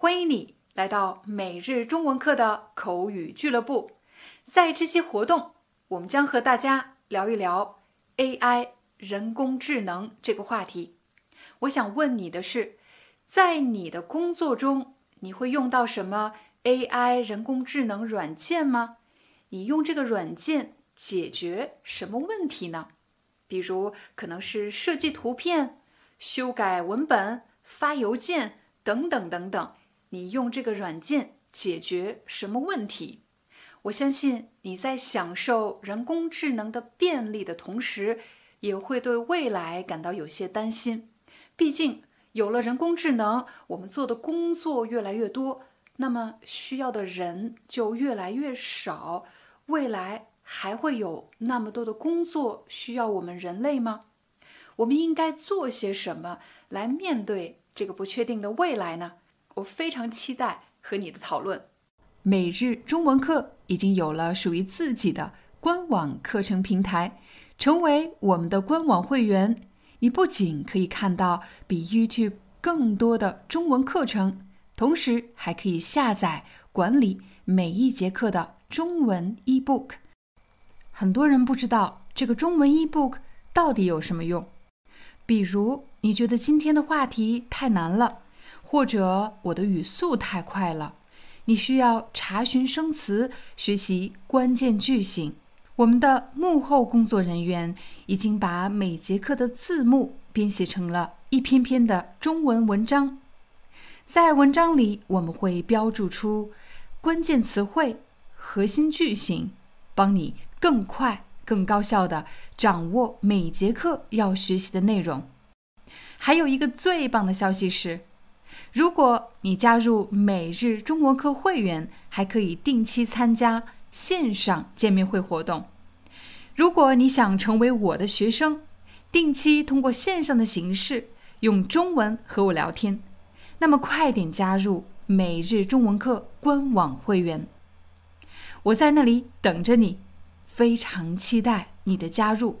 欢迎你来到每日中文课的口语俱乐部。在这期活动，我们将和大家聊一聊 AI 人工智能这个话题。我想问你的是，在你的工作中，你会用到什么 AI 人工智能软件吗？你用这个软件解决什么问题呢？比如，可能是设计图片、修改文本、发邮件等等等等。你用这个软件解决什么问题？我相信你在享受人工智能的便利的同时，也会对未来感到有些担心。毕竟有了人工智能，我们做的工作越来越多，那么需要的人就越来越少。未来还会有那么多的工作需要我们人类吗？我们应该做些什么来面对这个不确定的未来呢？我非常期待和你的讨论。每日中文课已经有了属于自己的官网课程平台，成为我们的官网会员，你不仅可以看到比 YouTube 更多的中文课程，同时还可以下载管理每一节课的中文 eBook。很多人不知道这个中文 eBook 到底有什么用，比如你觉得今天的话题太难了。或者我的语速太快了，你需要查询生词、学习关键句型。我们的幕后工作人员已经把每节课的字幕编写成了一篇篇的中文文章，在文章里我们会标注出关键词汇、核心句型，帮你更快、更高效地掌握每节课要学习的内容。还有一个最棒的消息是。如果你加入每日中文课会员，还可以定期参加线上见面会活动。如果你想成为我的学生，定期通过线上的形式用中文和我聊天，那么快点加入每日中文课官网会员，我在那里等着你，非常期待你的加入。